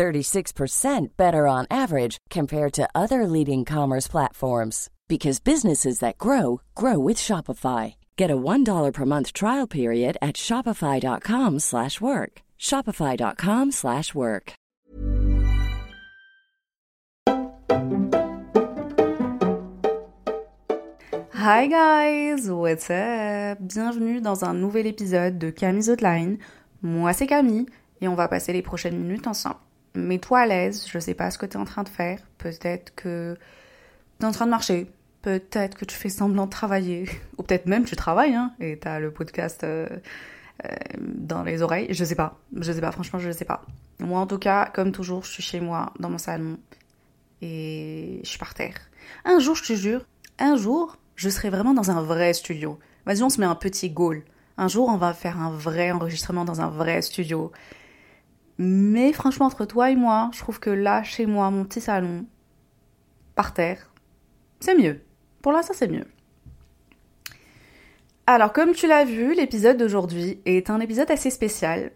36% better on average compared to other leading commerce platforms because businesses that grow grow with Shopify. Get a $1 per month trial period at shopify.com/work. shopify.com/work. Hi guys, what's up? Bienvenue dans un nouvel épisode de Camille's Outline. Moi c'est Camille et on va passer les prochaines minutes ensemble. Mets-toi à l'aise, je sais pas ce que tu es en train de faire, peut-être que tu es en train de marcher, peut-être que tu fais semblant de travailler, ou peut-être même tu travailles, hein, et t'as le podcast euh, euh, dans les oreilles, je sais pas, je sais pas, franchement je sais pas. Moi en tout cas, comme toujours, je suis chez moi, dans mon salon, et je suis par terre. Un jour, je te jure, un jour, je serai vraiment dans un vrai studio. Vas-y, on se met un petit goal. Un jour, on va faire un vrai enregistrement dans un vrai studio. Mais franchement, entre toi et moi, je trouve que là, chez moi, mon petit salon, par terre, c'est mieux. Pour l'instant, c'est mieux. Alors, comme tu l'as vu, l'épisode d'aujourd'hui est un épisode assez spécial.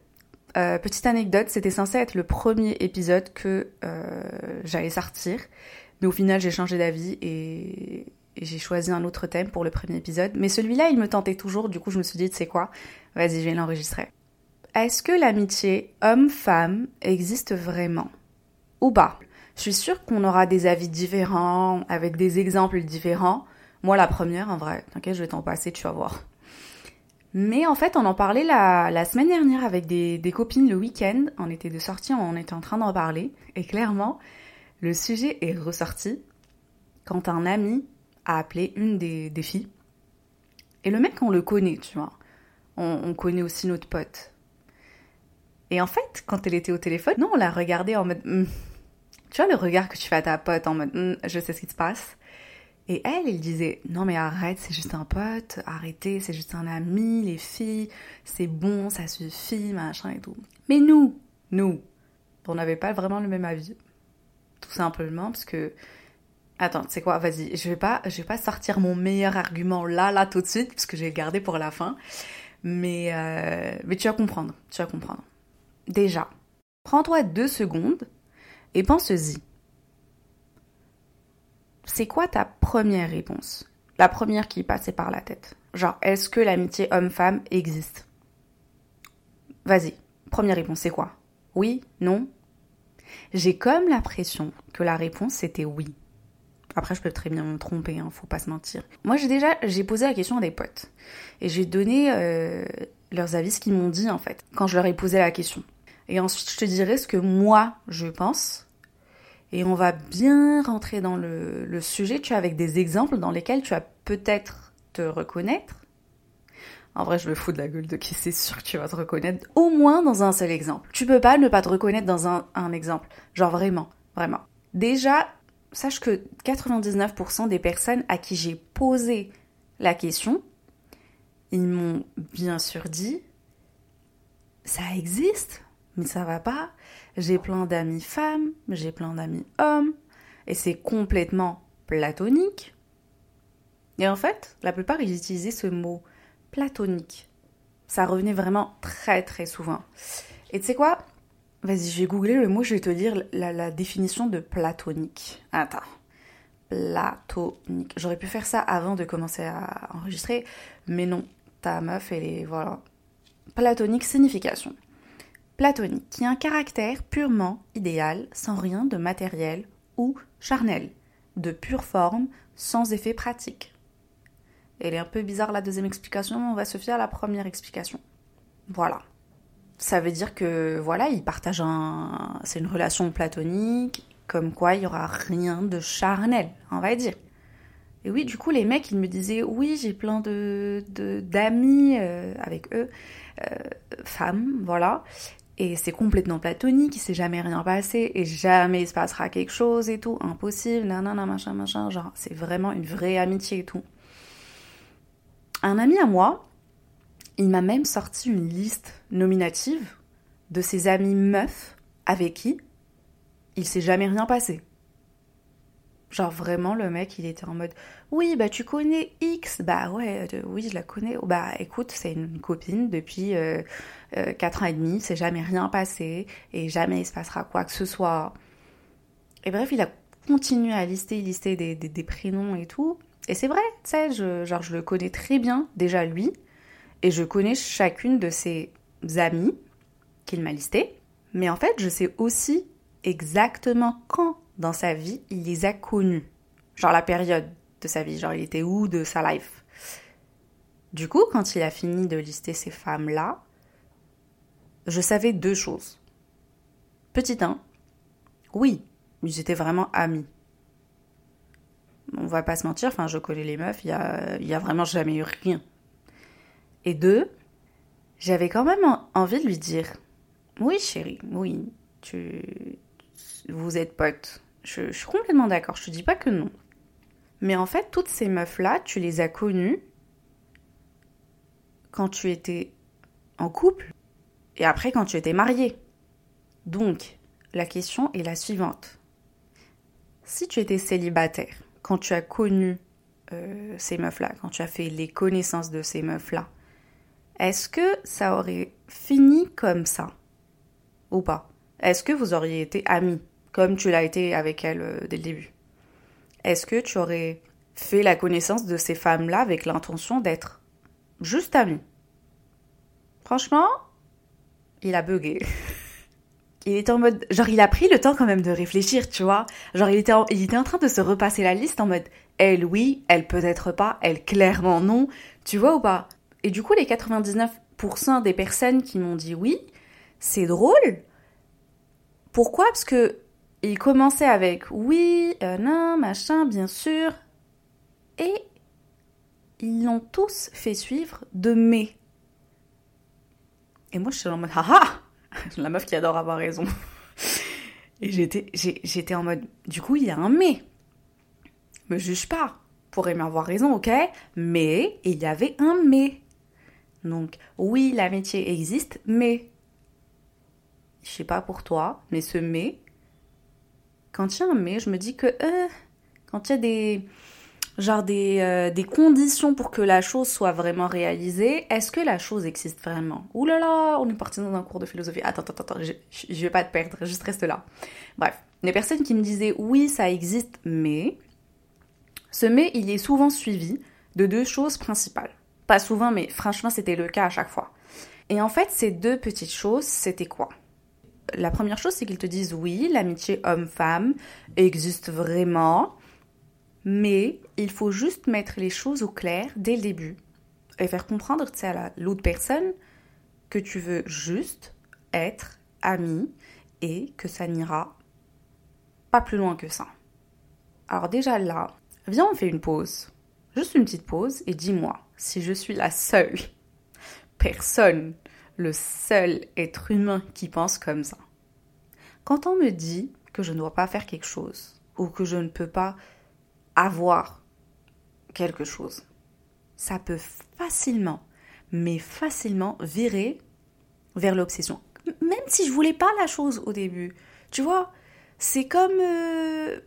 Euh, petite anecdote, c'était censé être le premier épisode que euh, j'allais sortir, mais au final j'ai changé d'avis et, et j'ai choisi un autre thème pour le premier épisode. Mais celui-là, il me tentait toujours, du coup je me suis dit, tu sais quoi, vas-y, je vais l'enregistrer. Est-ce que l'amitié homme-femme existe vraiment Ou pas? Je suis sûre qu'on aura des avis différents, avec des exemples différents. Moi, la première, en vrai, t'inquiète, je vais t'en passer, tu vas voir. Mais en fait, on en parlait la, semaine dernière avec des, copines le week-end. On était de sortie, on était en train d'en parler. Et clairement, le sujet est ressorti quand un ami a appelé une des, filles. Et le mec, on le connaît, tu vois. On connaît aussi notre pote. Et en fait, quand elle était au téléphone, non, on l'a regardé en mode... Hmm, tu vois le regard que tu fais à ta pote en mode hm, je sais ce qui se passe. Et elle, elle disait non mais arrête, c'est juste un pote, arrêtez, c'est juste un ami, les filles, c'est bon, ça suffit, machin et tout. Mais nous, nous, on n'avait pas vraiment le même avis. Tout simplement parce que Attends, c'est quoi? Vas-y, je vais pas je vais pas sortir mon meilleur argument là là tout de suite parce que le garder pour la fin. Mais euh, mais tu vas comprendre, tu vas comprendre. Déjà, prends-toi deux secondes et pense-y. C'est quoi ta première réponse? La première qui passait par la tête. Genre, est-ce que l'amitié homme-femme existe? Vas-y, première réponse, c'est quoi? Oui Non? J'ai comme l'impression que la réponse c'était oui. Après, je peux très bien me tromper, hein, faut pas se mentir. Moi, j'ai déjà, j'ai posé la question à des potes. Et j'ai donné euh, leurs avis, ce qu'ils m'ont dit, en fait, quand je leur ai posé la question. Et ensuite, je te dirai ce que moi, je pense et on va bien rentrer dans le, sujet, tu as avec des exemples dans lesquels tu vas peut-être te reconnaître. En vrai, je me fous de la gueule de qui c'est sûr que tu vas te reconnaître, au moins dans un seul exemple. Tu peux pas ne pas te reconnaître dans un, un exemple. Genre vraiment, vraiment. Déjà, sache que 99% des personnes à qui j'ai posé la question, ils m'ont bien sûr dit, ça existe, mais ça va pas. J'ai plein d'amis femmes, j'ai plein d'amis hommes, et c'est complètement platonique. Et en fait, la plupart, ils utilisaient ce mot platonique. Ça revenait vraiment très très souvent. Et tu sais quoi? Vas-y, je vais googler le mot, je vais te dire la, la définition de platonique. Attends. Platonique. J'aurais pu faire ça avant de commencer à enregistrer, mais non. Ta meuf, elle est... Voilà. Platonique, signification platonique, qui a un caractère purement idéal, sans rien de matériel ou charnel, de pure forme, sans effet pratique. Elle est un peu bizarre la deuxième explication, mais on va se fier à la première explication. Voilà. Ça veut dire que voilà, ils partagent un. C'est une relation platonique, comme quoi il n'y aura rien de charnel, on va dire. Et oui, du coup, les mecs, ils me disaient oui, j'ai plein de d'amis euh, avec eux, euh, femmes, voilà. Et c'est complètement platonique, il s'est jamais rien passé, et jamais il se passera quelque chose et tout, impossible, nanana, machin, machin, genre, c'est vraiment une vraie amitié et tout. Un ami à moi, il m'a même sorti une liste nominative de ses amis meufs avec qui il s'est jamais rien passé. Genre vraiment le mec il était en mode oui bah tu connais X. Bah ouais euh, oui je la connais. Bah écoute c'est une copine depuis euh, euh, 4 ans et demi. C'est jamais rien passé et jamais il se passera quoi que ce soit. Et bref il a continué à lister lister des, des, prénoms et tout. Et c'est vrai tu sais genre je le connais très bien déjà lui. Et je connais chacune de ses amies qu'il m'a listé mais en fait je sais aussi exactement quand dans sa vie, il les a connus. Genre la période de sa vie, genre il était où de sa life. Du coup, quand il a fini de lister ces femmes-là, je savais deux choses. Petit 1, oui, ils étaient vraiment amis. On va pas se mentir, enfin je connais les meufs, il y a, vraiment jamais eu rien. Et deux, j'avais quand même envie de lui dire, oui chérie, oui, tu, vous êtes potes. Je, suis complètement d'accord, je te dis pas que non. Mais en fait, toutes ces meufs-là, tu les as connues quand tu étais en couple et après quand tu étais marié. Donc, la question est la suivante. Si tu étais célibataire, quand tu as connu euh, ces meufs-là, quand tu as fait les connaissances de ces meufs-là, est-ce que ça aurait fini comme ça Ou pas? Est-ce que vous auriez été amis? Comme tu l'as été avec elle euh, dès le début. Est-ce que tu aurais fait la connaissance de ces femmes-là avec l'intention d'être juste amie? Franchement, il a bugué. Il était en mode, genre il a pris le temps quand même de réfléchir, tu vois. Genre il était, en, il était en train de se repasser la liste en mode, elle oui, elle peut-être pas, elle clairement non, tu vois ou pas? Et du coup les 99% des personnes qui m'ont dit oui, c'est drôle. Pourquoi? Parce que il commençait avec oui, euh, non, machin, bien sûr. Et ils l'ont tous fait suivre de mais. Et moi, je suis en mode, haha La meuf qui adore avoir raison. Et j'étais, j'étais en mode, du coup, il y a un mais. Me juge pas. Pour aimer avoir raison, ok? Mais il y avait un mais. Donc, oui, l'amitié existe, mais. Je sais pas pour toi, mais ce mais, quand il y a un mais, je me dis que euh, quand il y a des genre des, euh, des, conditions pour que la chose soit vraiment réalisée, est-ce que la chose existe vraiment? Ouh là on est parti dans un cours de philosophie. Attends, attends, attends, je, je vais pas te perdre, juste reste là. Bref, les personnes qui me disaient oui, ça existe, mais ce mais, il est souvent suivi de deux choses principales. Pas souvent, mais franchement, c'était le cas à chaque fois. Et en fait, ces deux petites choses, c'était quoi? La première chose, c'est qu'ils te disent oui, l'amitié homme-femme existe vraiment, mais il faut juste mettre les choses au clair dès le début et faire comprendre à l'autre personne que tu veux juste être ami et que ça n'ira pas plus loin que ça. Alors déjà là, viens on fait une pause. Juste une petite pause et dis-moi si je suis la seule personne le seul être humain qui pense comme ça. Quand on me dit que je ne dois pas faire quelque chose ou que je ne peux pas avoir quelque chose, ça peut facilement, mais facilement virer vers l'obsession. Même si je voulais pas la chose au début. Tu vois, c'est comme euh,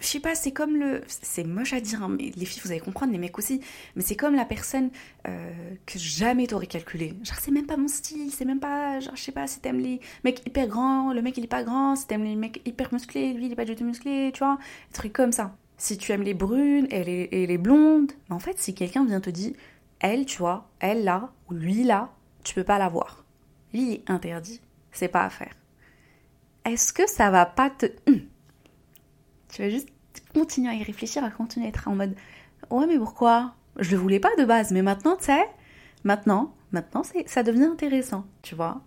je sais pas, c'est comme le. C'est moche à dire, hein, mais les filles, vous allez comprendre, les mecs aussi. Mais c'est comme la personne euh, que jamais t'aurais calculé. Genre, c'est même pas mon style, c'est même pas. Genre, je sais pas, si t'aimes les mecs hyper grands, le mec il est pas grand, si t'aimes les mecs hyper musclés, lui il est pas du tout musclé, tu vois. Des trucs comme ça. Si tu aimes les brunes et les, blondes, mais en fait, si quelqu'un vient te dire, elle, tu vois, elle là, ou lui là, tu peux pas la voir. Lui, il est interdit. C'est pas à faire. Est-ce que ça va pas te. Hum, tu vas juste continuer à y réfléchir, à continuer à être en mode ouais mais pourquoi? Je le voulais pas de base, mais maintenant tu sais, maintenant, maintenant ça devient intéressant, tu vois.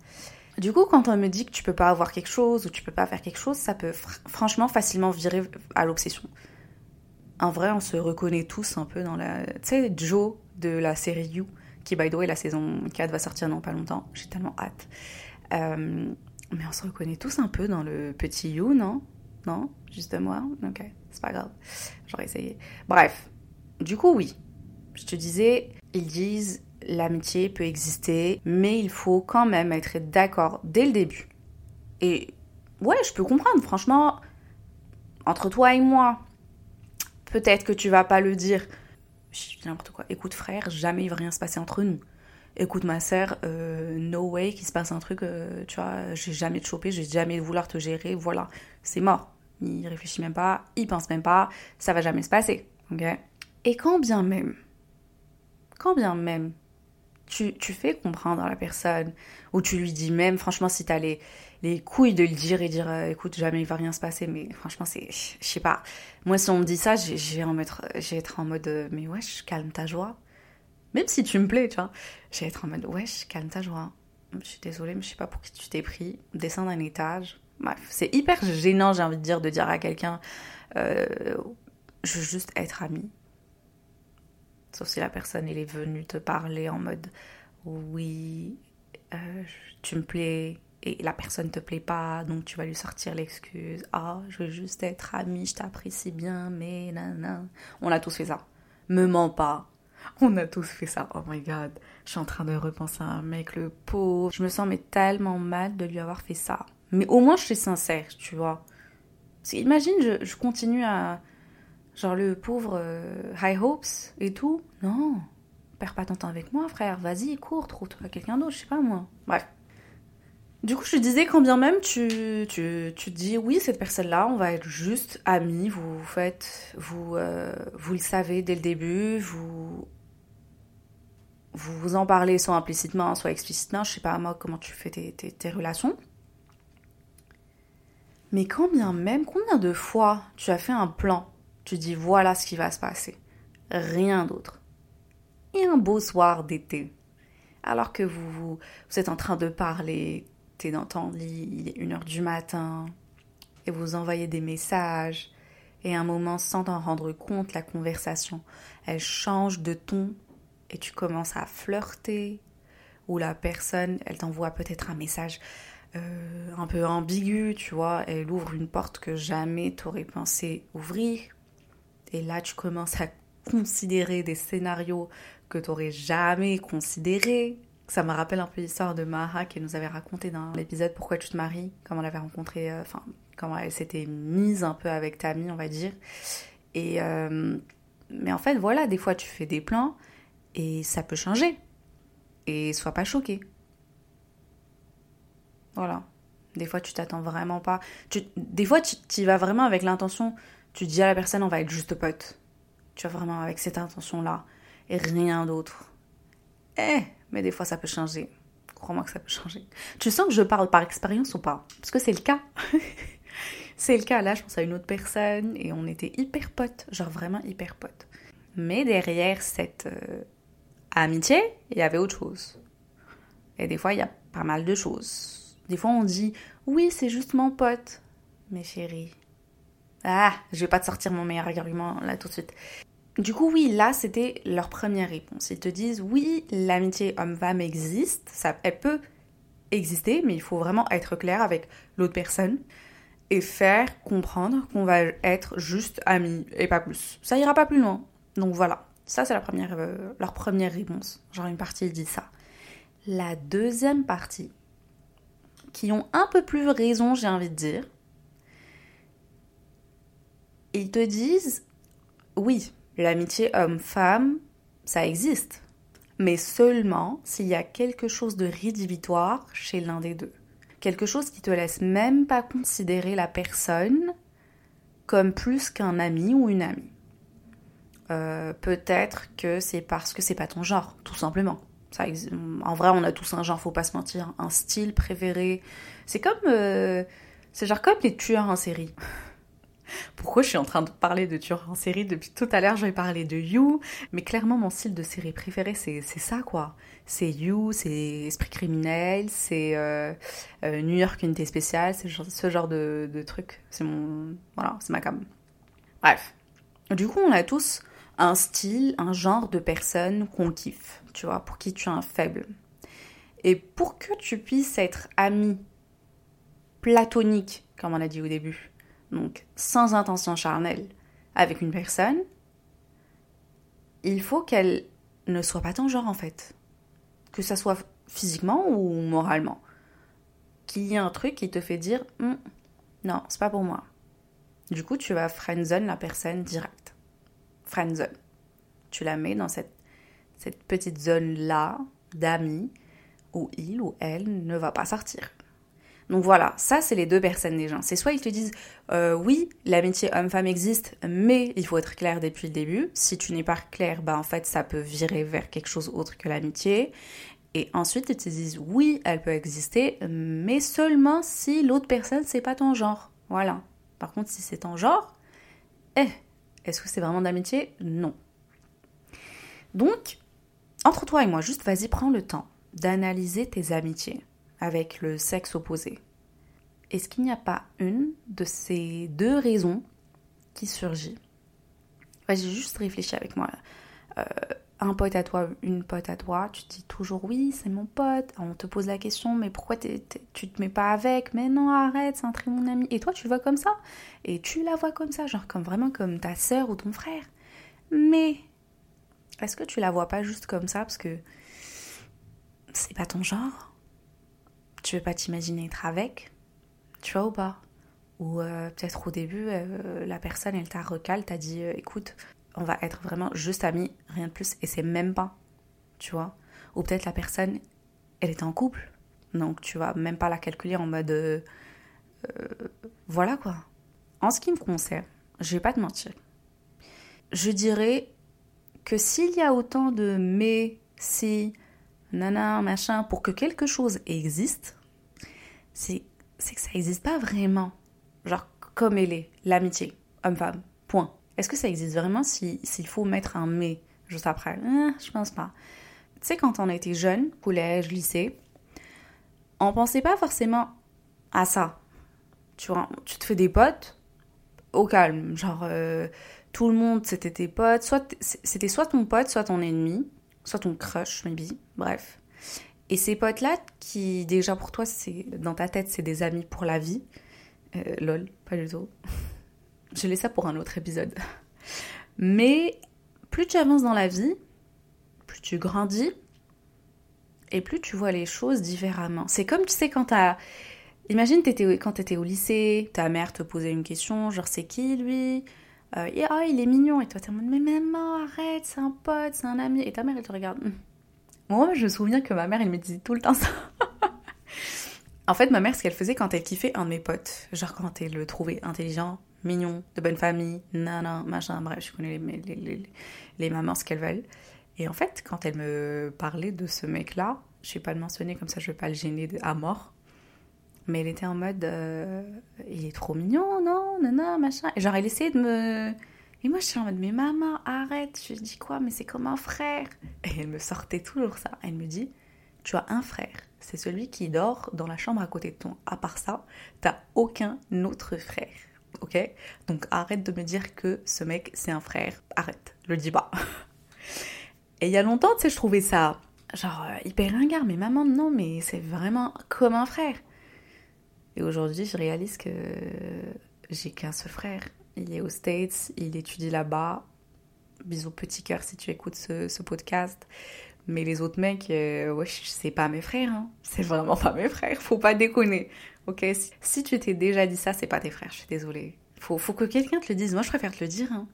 Du coup, quand on me dit que tu peux pas avoir quelque chose ou tu peux pas faire quelque chose, ça peut franchement facilement virer à l'obsession. En vrai, on se reconnaît tous un peu dans la. Tu sais, Joe de la série You, qui by the way, la saison 4 va sortir dans pas longtemps, j'ai tellement hâte. Euh, mais on se reconnaît tous un peu dans le petit you, non? Non? Juste moi Ok, c'est pas grave. J'aurais essayé. Bref, du coup, oui. Je te disais, ils disent l'amitié peut exister, mais il faut quand même être d'accord dès le début. Et ouais, je peux comprendre, franchement, entre toi et moi, peut-être que tu vas pas le dire. N'importe quoi. Écoute, frère, jamais il va rien se passer entre nous. Écoute, ma sœur, euh, no way qu'il se passe un truc, euh, tu vois, j'ai jamais te choper, j'ai jamais vouloir te gérer, voilà, c'est mort. Il réfléchit même pas, il pense même pas, ça va jamais se passer, ok? Et quand bien même, quand bien même, tu, tu fais comprendre à la personne, ou tu lui dis même, franchement, si t'as les, les couilles de le dire et dire euh, écoute jamais il va rien se passer mais franchement c'est je sais pas. Moi si on me dit ça j'ai en mettre j'ai être en mode euh, mais wesh calme ta joie. Même si tu me plais tu vois j'ai être en mode wesh calme ta joie. Je suis désolée mais je sais pas pour qui tu t'es pris. Descends d'un étage bref c'est hyper gênant j'ai envie de dire de dire à quelqu'un euh, je veux juste être amie sauf si la personne est venue te parler en mode oui tu me plais et la personne te plaît pas, donc tu vas lui sortir l'excuse. Ah, je veux juste être amie, je t'apprécie bien, mais nan. On a tous fait ça. Me mens pas. On a tous fait ça. Oh my god. Je suis en train de repenser à un mec, le pauvre. Je me sens mais tellement mal de lui avoir fait ça. Mais au moins je suis sincère, tu vois. imagine, je, continue à. Genre le pauvre euh, High Hopes et tout. Non. Perds pas ton temps avec moi, frère. Vas-y, cours, trouve-toi quelqu'un d'autre, je sais pas moi. Bref. Du coup, je disais quand bien même tu, tu, tu dis oui, cette personne-là, on va être juste amis, vous faites, vous, euh, vous le savez dès le début, vous, vous en parlez soit implicitement, soit explicitement, je sais pas moi comment tu fais tes, tes relations. Mais quand bien même, combien de fois tu as fait un plan, tu dis voilà ce qui va se passer, rien d'autre. Et un beau soir d'été, alors que vous, vous, êtes en train de parler, dans ton lit, il est une heure du matin, et vous envoyez des messages, et un moment, sans t'en rendre compte, la conversation, elle change de ton, et tu commences à flirter, ou la personne, elle t'envoie peut-être un message euh, un peu ambigu, tu vois, elle ouvre une porte que jamais t'aurais pensé ouvrir, et là tu commences à considérer des scénarios que t'aurais jamais considérés, ça me rappelle un peu l'histoire de Maha qui nous avait raconté dans l'épisode Pourquoi tu te maries, comment elle avait rencontré, euh, enfin, comment elle s'était mise un peu avec Tammy, on va dire. Et, euh, mais en fait, voilà, des fois tu fais des plans et ça peut changer. Et sois pas choqué. Voilà. Des fois, tu t'attends vraiment pas. Des fois, tu y vas vraiment avec l'intention. Tu dis à la personne, on va être juste potes. Tu vas vraiment avec cette intention-là. Et rien d'autre. Eh, mais des fois ça peut changer. Crois-moi que ça peut changer. Tu sens que je parle par expérience ou pas? Parce que c'est le cas. c'est le cas. Là, je pense à une autre personne et on était hyper potes, genre vraiment hyper potes. Mais derrière cette euh, amitié, il y avait autre chose. Et des fois, il y a pas mal de choses. Des fois, on dit oui, c'est juste mon pote. Mais chérie. Ah, je vais pas te sortir mon meilleur argument là tout de suite. Du coup, oui, là, c'était leur première réponse. Ils te disent, oui, l'amitié homme-femme existe, ça, elle peut exister, mais il faut vraiment être clair avec l'autre personne et faire comprendre qu'on va être juste amis et pas plus. Ça ira pas plus loin. Donc voilà, ça c'est la première, euh, leur première réponse. Genre une partie dit ça. La deuxième partie, qui ont un peu plus raison, j'ai envie de dire, ils te disent, oui, L'amitié homme-femme, ça existe, mais seulement s'il y a quelque chose de rédhibitoire chez l'un des deux. Quelque chose qui te laisse même pas considérer la personne comme plus qu'un ami ou une amie. Euh, peut-être que c'est parce que c'est pas ton genre, tout simplement. En vrai, on a tous un genre, faut pas se mentir, un style préféré. C'est comme, euh, c'est genre comme les tueurs en série. Pourquoi je suis en train de parler de tueurs en série depuis tout à l'heure? Je vais parler de You, mais clairement mon style de série préféré c'est ça quoi. C'est You, c'est Esprit criminel, c'est euh, euh, New York unité spéciale, c'est ce genre de, de truc. C'est mon voilà, c'est ma cam. Bref, du coup on a tous un style, un genre de personne qu'on kiffe, tu vois, pour qui tu as un faible. Et pour que tu puisses être ami platonique, comme on a dit au début, donc sans intention charnelle, avec une personne, il faut qu'elle ne soit pas ton genre en fait. Que ça soit physiquement ou moralement. Qu'il y ait un truc qui te fait dire hum, non, c'est pas pour moi. Du coup, tu vas friendzone la personne direct. Friendzone. Tu la mets dans cette, cette petite zone-là d'amis où il ou elle ne va pas sortir. Donc voilà, ça c'est les deux personnes des gens. C'est soit ils te disent euh, oui, l'amitié homme-femme existe, mais il faut être clair depuis le début. Si tu n'es pas clair, bah en fait ça peut virer vers quelque chose autre que l'amitié. Et ensuite ils te disent oui, elle peut exister, mais seulement si l'autre personne c'est pas ton genre. Voilà. Par contre, si c'est ton genre, eh, est-ce que c'est vraiment d'amitié? Non. Donc, entre toi et moi, juste vas-y, prends le temps d'analyser tes amitiés avec le sexe opposé. Est-ce qu'il n'y a pas une de ces deux raisons qui surgit? Vas-y, juste réfléchis avec moi. Euh, un pote à toi, une pote à toi, tu te dis toujours oui, c'est mon pote. On te pose la question, mais pourquoi tu te mets pas avec? Mais non, arrête, c'est un très bon ami. Et toi, tu le vois comme ça? Et tu la vois comme ça, genre comme vraiment comme ta sœur ou ton frère. Mais est-ce que tu la vois pas juste comme ça? Parce que c'est pas ton genre Tu veux pas t'imaginer être avec? Tu vois ou pas? Ou euh, peut-être au début, euh, la personne, elle t'a recalé, t'a dit euh, écoute, on va être vraiment juste amis, rien de plus, et c'est même pas, tu vois. Ou peut-être la personne, elle est en couple, donc tu vas même pas la calculer en mode. Euh, euh, voilà quoi. En ce qui me concerne, je vais pas te mentir. Je dirais que s'il y a autant de mais, si, nana, machin, pour que quelque chose existe, c'est que ça existe pas vraiment. Genre comme elle est, l'amitié, homme-femme, point. Est-ce que ça existe vraiment s'il faut mettre un mais juste après? Ah, Je pense pas. Tu sais, quand on était jeune, collège, lycée, on pensait pas forcément à ça. Tu vois, tu te fais des potes au calme. Genre, euh, tout le monde, c'était tes potes. Soit c'était soit ton pote, soit ton ennemi, soit ton crush, maybe. Bref. Et ces potes-là, qui déjà pour toi, c'est dans ta tête, c'est des amis pour la vie. Euh, lol, pas du tout. Je laisse ça pour un autre épisode. Mais plus tu avances dans la vie, plus tu grandis et plus tu vois les choses différemment. C'est comme tu sais quand t'as... Imagine étais, quand t'étais au lycée, ta mère te posait une question, genre c'est qui lui? Euh, et, ah, il est mignon. Et toi t'es en mode mais maman arrête, c'est un pote, c'est un ami. Et ta mère elle te regarde. Hum. Moi je me souviens que ma mère elle me disait tout le temps ça. en fait ma mère ce qu'elle faisait quand elle kiffait un de mes potes, genre quand elle le trouvait intelligent, mignon, de bonne famille, nana, machin, bref, je connais les, les, les, mamans ce qu'elles veulent. Et en fait, quand elle me parlait de ce mec-là, je vais pas le mentionner comme ça, je vais pas le gêner à mort. Mais elle était en mode, euh, il est trop mignon, non, nana, machin. Et genre, elle essayait de me. Et moi, je suis en mode, mais maman, arrête. Je dis quoi, mais c'est comme un frère. Et elle me sortait toujours ça. Elle me dit, tu as un frère. C'est celui qui dort dans la chambre à côté de ton. À part ça, t'as aucun autre frère ok Donc arrête de me dire que ce mec c'est un frère, arrête, le dis pas. Et il y a longtemps, tu sais, je trouvais ça genre euh, hyper ringard, mais maman, non, mais c'est vraiment comme un frère. Et aujourd'hui, je réalise que j'ai qu'un seul frère. Il est aux States, il étudie là-bas. Bisous petit cœur si tu écoutes ce, podcast. Mais les autres mecs, euh, ouais, c'est pas mes frères. Hein. C'est vraiment pas mes frères. Faut pas déconner. Ok, si tu t'es déjà dit ça, c'est pas tes frères, je suis désolée. Faut, faut que quelqu'un te le dise. Moi, je préfère te le dire. Hein.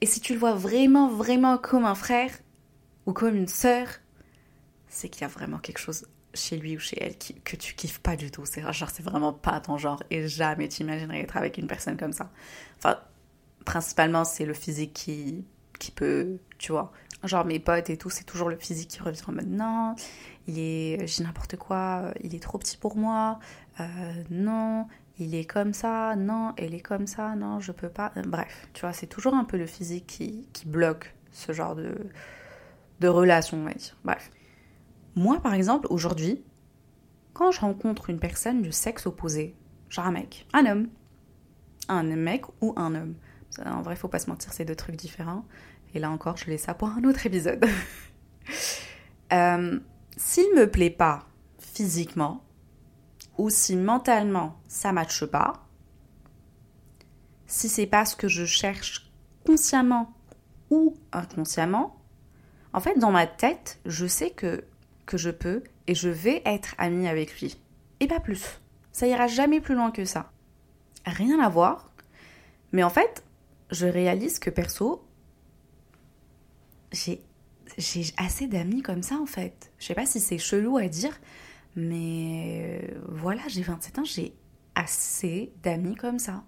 Et si tu le vois vraiment, vraiment comme un frère ou comme une sœur, c'est qu'il y a vraiment quelque chose chez lui ou chez elle que tu kiffes pas du tout. C'est genre, c'est vraiment pas ton genre et jamais t'imaginerais être avec une personne comme ça. Enfin, principalement, c'est le physique qui, qui peut, tu vois. Genre mes potes et tout, c'est toujours le physique qui revient en mode non, il est, j'ai n'importe quoi, il est trop petit pour moi, euh, non, il est comme ça, non, elle est comme ça, non, je peux pas. Bref, tu vois, c'est toujours un peu le physique qui, qui bloque ce genre de, de relation, dire. Bref. Moi, par exemple, aujourd'hui, quand je rencontre une personne du sexe opposé, genre un mec, un homme, un mec ou un homme, en vrai, faut pas se mentir, c'est deux trucs différents. Et là encore, je laisse ça pour un autre épisode. Euh, s'il me plaît pas physiquement, ou si mentalement ça matche pas, si c'est pas ce que je cherche consciemment ou inconsciemment, en fait, dans ma tête, je sais que, que je peux et je vais être amie avec lui. Et pas plus. Ça ira jamais plus loin que ça. Rien à voir. Mais en fait, je réalise que perso, j'ai assez d'amis comme ça en fait. Je sais pas si c'est chelou à dire, mais euh, voilà, j'ai 27 ans, j'ai assez d'amis comme ça.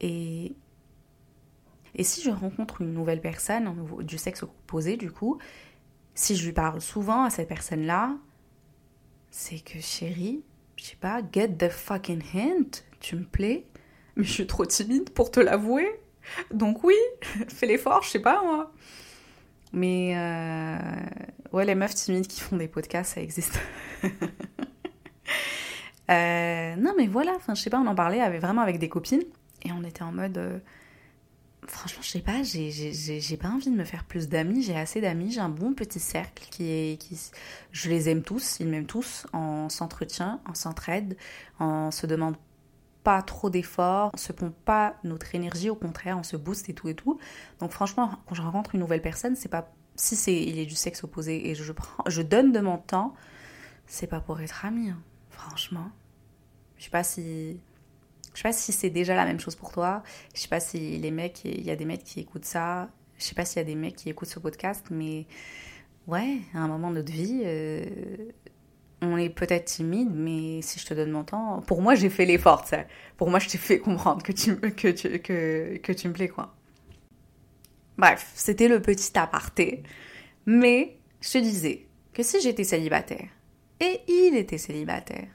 Et, et si je rencontre une nouvelle personne du sexe opposé, du coup, si je lui parle souvent à cette personne-là, c'est que chérie, je sais pas, get the fucking hint, tu me plais, mais je suis trop timide pour te l'avouer. Donc oui, fais l'effort, je sais pas moi. Mais euh, ouais, les meufs timides qui font des podcasts, ça existe. Euh, non, mais voilà, enfin, je sais pas, on en parlait vraiment avec des copines et on était en mode. Euh, franchement, je sais pas, j'ai pas envie de me faire plus d'amis, j'ai assez d'amis, j'ai un bon petit cercle qui est. Qui, je les aime tous, ils m'aiment tous, on s'entretient, on s'entraide, on se demande pas trop d'efforts, on se pompe pas notre énergie, au contraire, on se booste et tout et tout. Donc franchement, quand je rencontre une nouvelle personne, c'est pas si c'est il est du sexe opposé et je prends je donne de mon temps, c'est pas pour être ami. Hein. Franchement, je sais pas si je sais pas si c'est déjà la même chose pour toi. Je sais pas si les mecs, il y a des mecs qui écoutent ça. Je sais pas s'il y a des mecs qui écoutent ce podcast, mais ouais, à un moment de notre vie, euh, on est peut-être timide, mais si je te donne mon temps, pour moi, j'ai fait l'effort, Pour moi, je t'ai fait comprendre que tu, que, que, que tu me plais, quoi. Bref, c'était le petit aparté. Mais je te disais que si j'étais célibataire, et il était célibataire.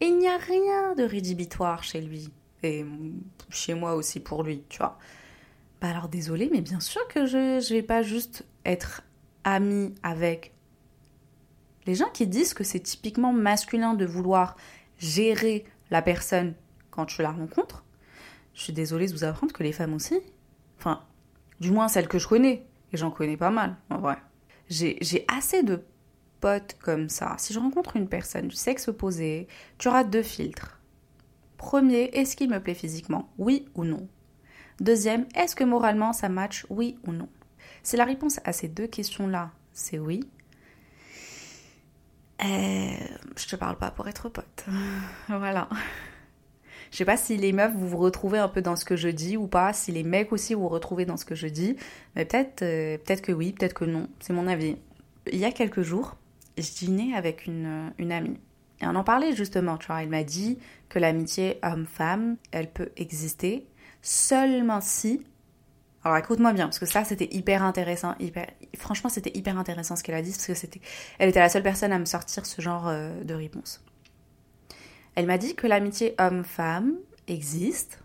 Et il n'y a rien de rédhibitoire chez lui. Et chez moi aussi pour lui, tu vois. Bah alors désolé, mais bien sûr que je ne vais pas juste être amie avec les gens qui disent que c'est typiquement masculin de vouloir gérer la personne quand tu la rencontres. Je suis désolée de vous apprendre que les femmes aussi. Enfin, du moins celles que je connais. Et j'en connais pas mal, en vrai. J'ai assez de pote comme ça, si je rencontre une personne du sexe opposé, tu auras deux filtres. Premier, est-ce qu'il me plaît physiquement Oui ou non? Deuxième, est-ce que moralement ça match Oui ou non? Si la réponse à ces deux questions-là, c'est oui, euh, je te parle pas pour être pote. voilà. Je sais pas si les meufs vous vous retrouvez un peu dans ce que je dis ou pas, si les mecs aussi vous vous retrouvez dans ce que je dis, mais peut-être euh, peut-être que oui, peut-être que non, c'est mon avis. Il y a quelques jours, je dînais avec une, une amie. Et on en parlait justement, tu vois, elle m'a dit que l'amitié homme-femme, elle peut exister seulement si... Alors écoute-moi bien, parce que ça c'était hyper intéressant, hyper... franchement c'était hyper intéressant ce qu'elle a dit, parce que c'était... Elle était la seule personne à me sortir ce genre euh, de réponse. Elle m'a dit que l'amitié homme-femme existe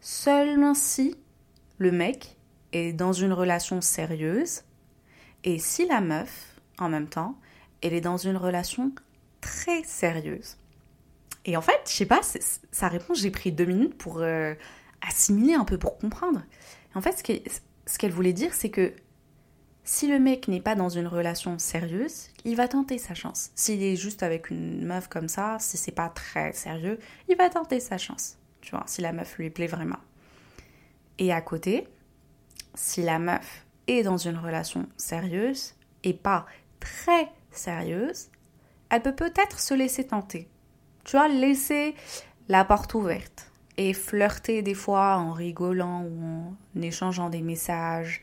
seulement si le mec est dans une relation sérieuse et si la meuf en même temps, elle est dans une relation très sérieuse. Et en fait, je sais pas, sa réponse, j'ai pris deux minutes pour euh, assimiler un peu, pour comprendre. En fait, ce qu'elle voulait dire, c'est que si le mec n'est pas dans une relation sérieuse, il va tenter sa chance. S'il est juste avec une meuf comme ça, si c'est pas très sérieux, il va tenter sa chance. Tu vois, si la meuf lui plaît vraiment. Et à côté, si la meuf est dans une relation sérieuse et pas très sérieuse, elle peut peut-être se laisser tenter. Tu vois, laisser la porte ouverte et flirter des fois en rigolant ou en échangeant des messages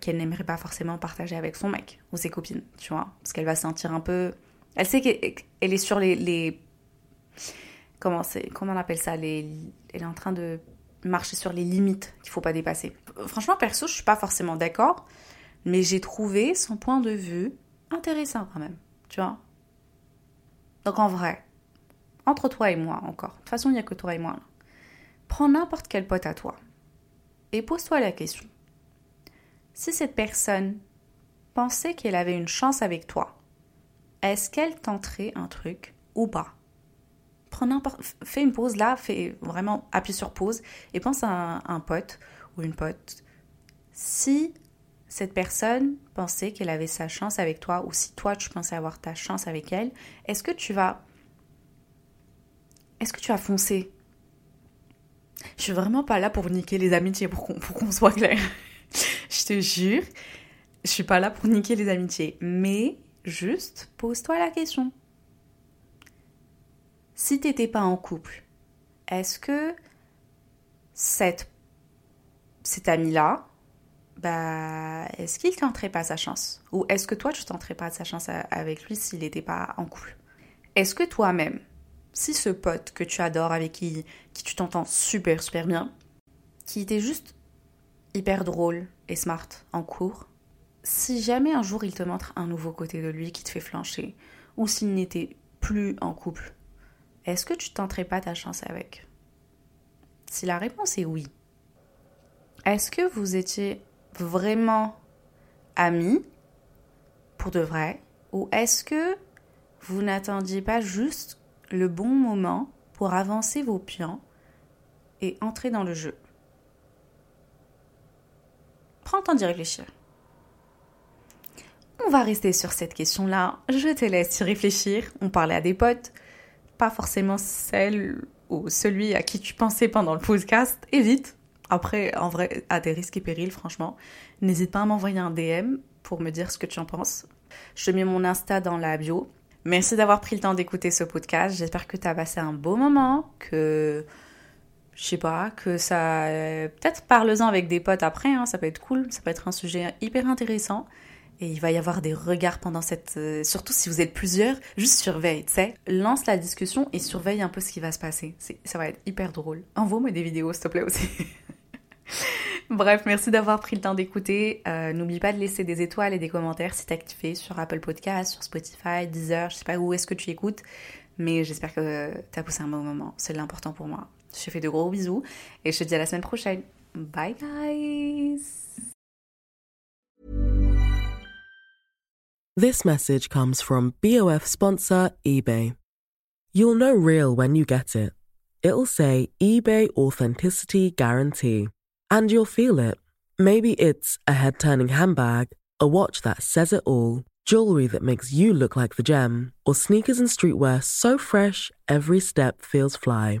qu'elle n'aimerait pas forcément partager avec son mec ou ses copines, tu vois, parce qu'elle va sentir un peu... Elle sait qu'elle est sur les... Comment, on appelle ça. Elle est en train de marcher sur les limites qu'il faut pas dépasser. Franchement, perso, je suis pas forcément d'accord, mais j'ai trouvé son point de vue intéressant quand même, tu vois. Donc en vrai, entre toi et moi encore, de toute façon il n'y a que toi et moi, prends n'importe quel pote à toi et pose-toi la question. Si cette personne pensait qu'elle avait une chance avec toi, est-ce qu'elle tenterait un truc ou pas? Fais une pause là, fais vraiment appuie sur pause et pense à un, pote ou une pote. Si cette personne pensait qu'elle avait sa chance avec toi, ou si toi tu pensais avoir ta chance avec elle, est-ce que tu vas. Est-ce que tu vas foncer? Je suis vraiment pas là pour niquer les amitiés, pour qu'on soit clair. Te jure, je suis pas là pour niquer les amitiés. Mais juste pose-toi la question. Si t'étais pas en couple, est-ce que cet ami-là, bah, est-ce qu'il tenterait pas sa chance? Ou est-ce que toi, tu tenterais pas sa chance avec lui s'il n'était pas en couple? Est-ce que toi-même, si ce pote que tu adores, avec qui, qui tu t'entends super, super bien, qui était juste hyper drôle et smart en cours, si jamais un jour il te montre un nouveau côté de lui qui te fait flancher, ou s'il n'était plus en couple, est-ce que tu tenterais pas ta chance avec? Si la réponse est oui, est-ce que vous étiez vraiment amis pour de vrai? Ou est-ce que vous n'attendiez pas juste le bon moment pour avancer vos pions et entrer dans le jeu? Prends le temps d'y réfléchir. On va rester sur cette question-là. Je te laisse y réfléchir. On parlait à des potes, pas forcément celle ou celui à qui tu pensais pendant le podcast. Évite. Après, en vrai, à des risques et périls, franchement, n'hésite pas à m'envoyer un DM pour me dire ce que tu en penses. Je mets mon Insta dans la bio. Merci d'avoir pris le temps d'écouter ce podcast. J'espère que tu as passé un beau moment, que je sais pas, que ça. Peut-être parle-en avec des potes après, hein, ça peut être cool, ça peut être un sujet hyper intéressant. Et il va y avoir des regards pendant cette... Euh, surtout si vous êtes plusieurs, juste surveille, tu sais. Lance la discussion et surveille un peu ce qui va se passer. Ça va être hyper drôle. Envoie-moi des vidéos, s'il te plaît aussi. Bref, merci d'avoir pris le temps d'écouter. Euh, n'oublie pas de laisser des étoiles et des commentaires si t'es activé sur Apple Podcast, sur Spotify, Deezer, je sais pas où est-ce que tu écoutes, mais j'espère que t'as poussé un bon moment. C'est l'important pour moi. Je te fais de gros bisous et je te dis à la semaine prochaine. Bye guys! This message comes from BOF sponsor eBay. You'll know real when you get it. It'll say eBay Authenticity Guarantee. And you'll feel it. Maybe it's a head turning handbag, a watch that says it all, jewelry that makes you look like the gem, or sneakers and streetwear so fresh every step feels fly.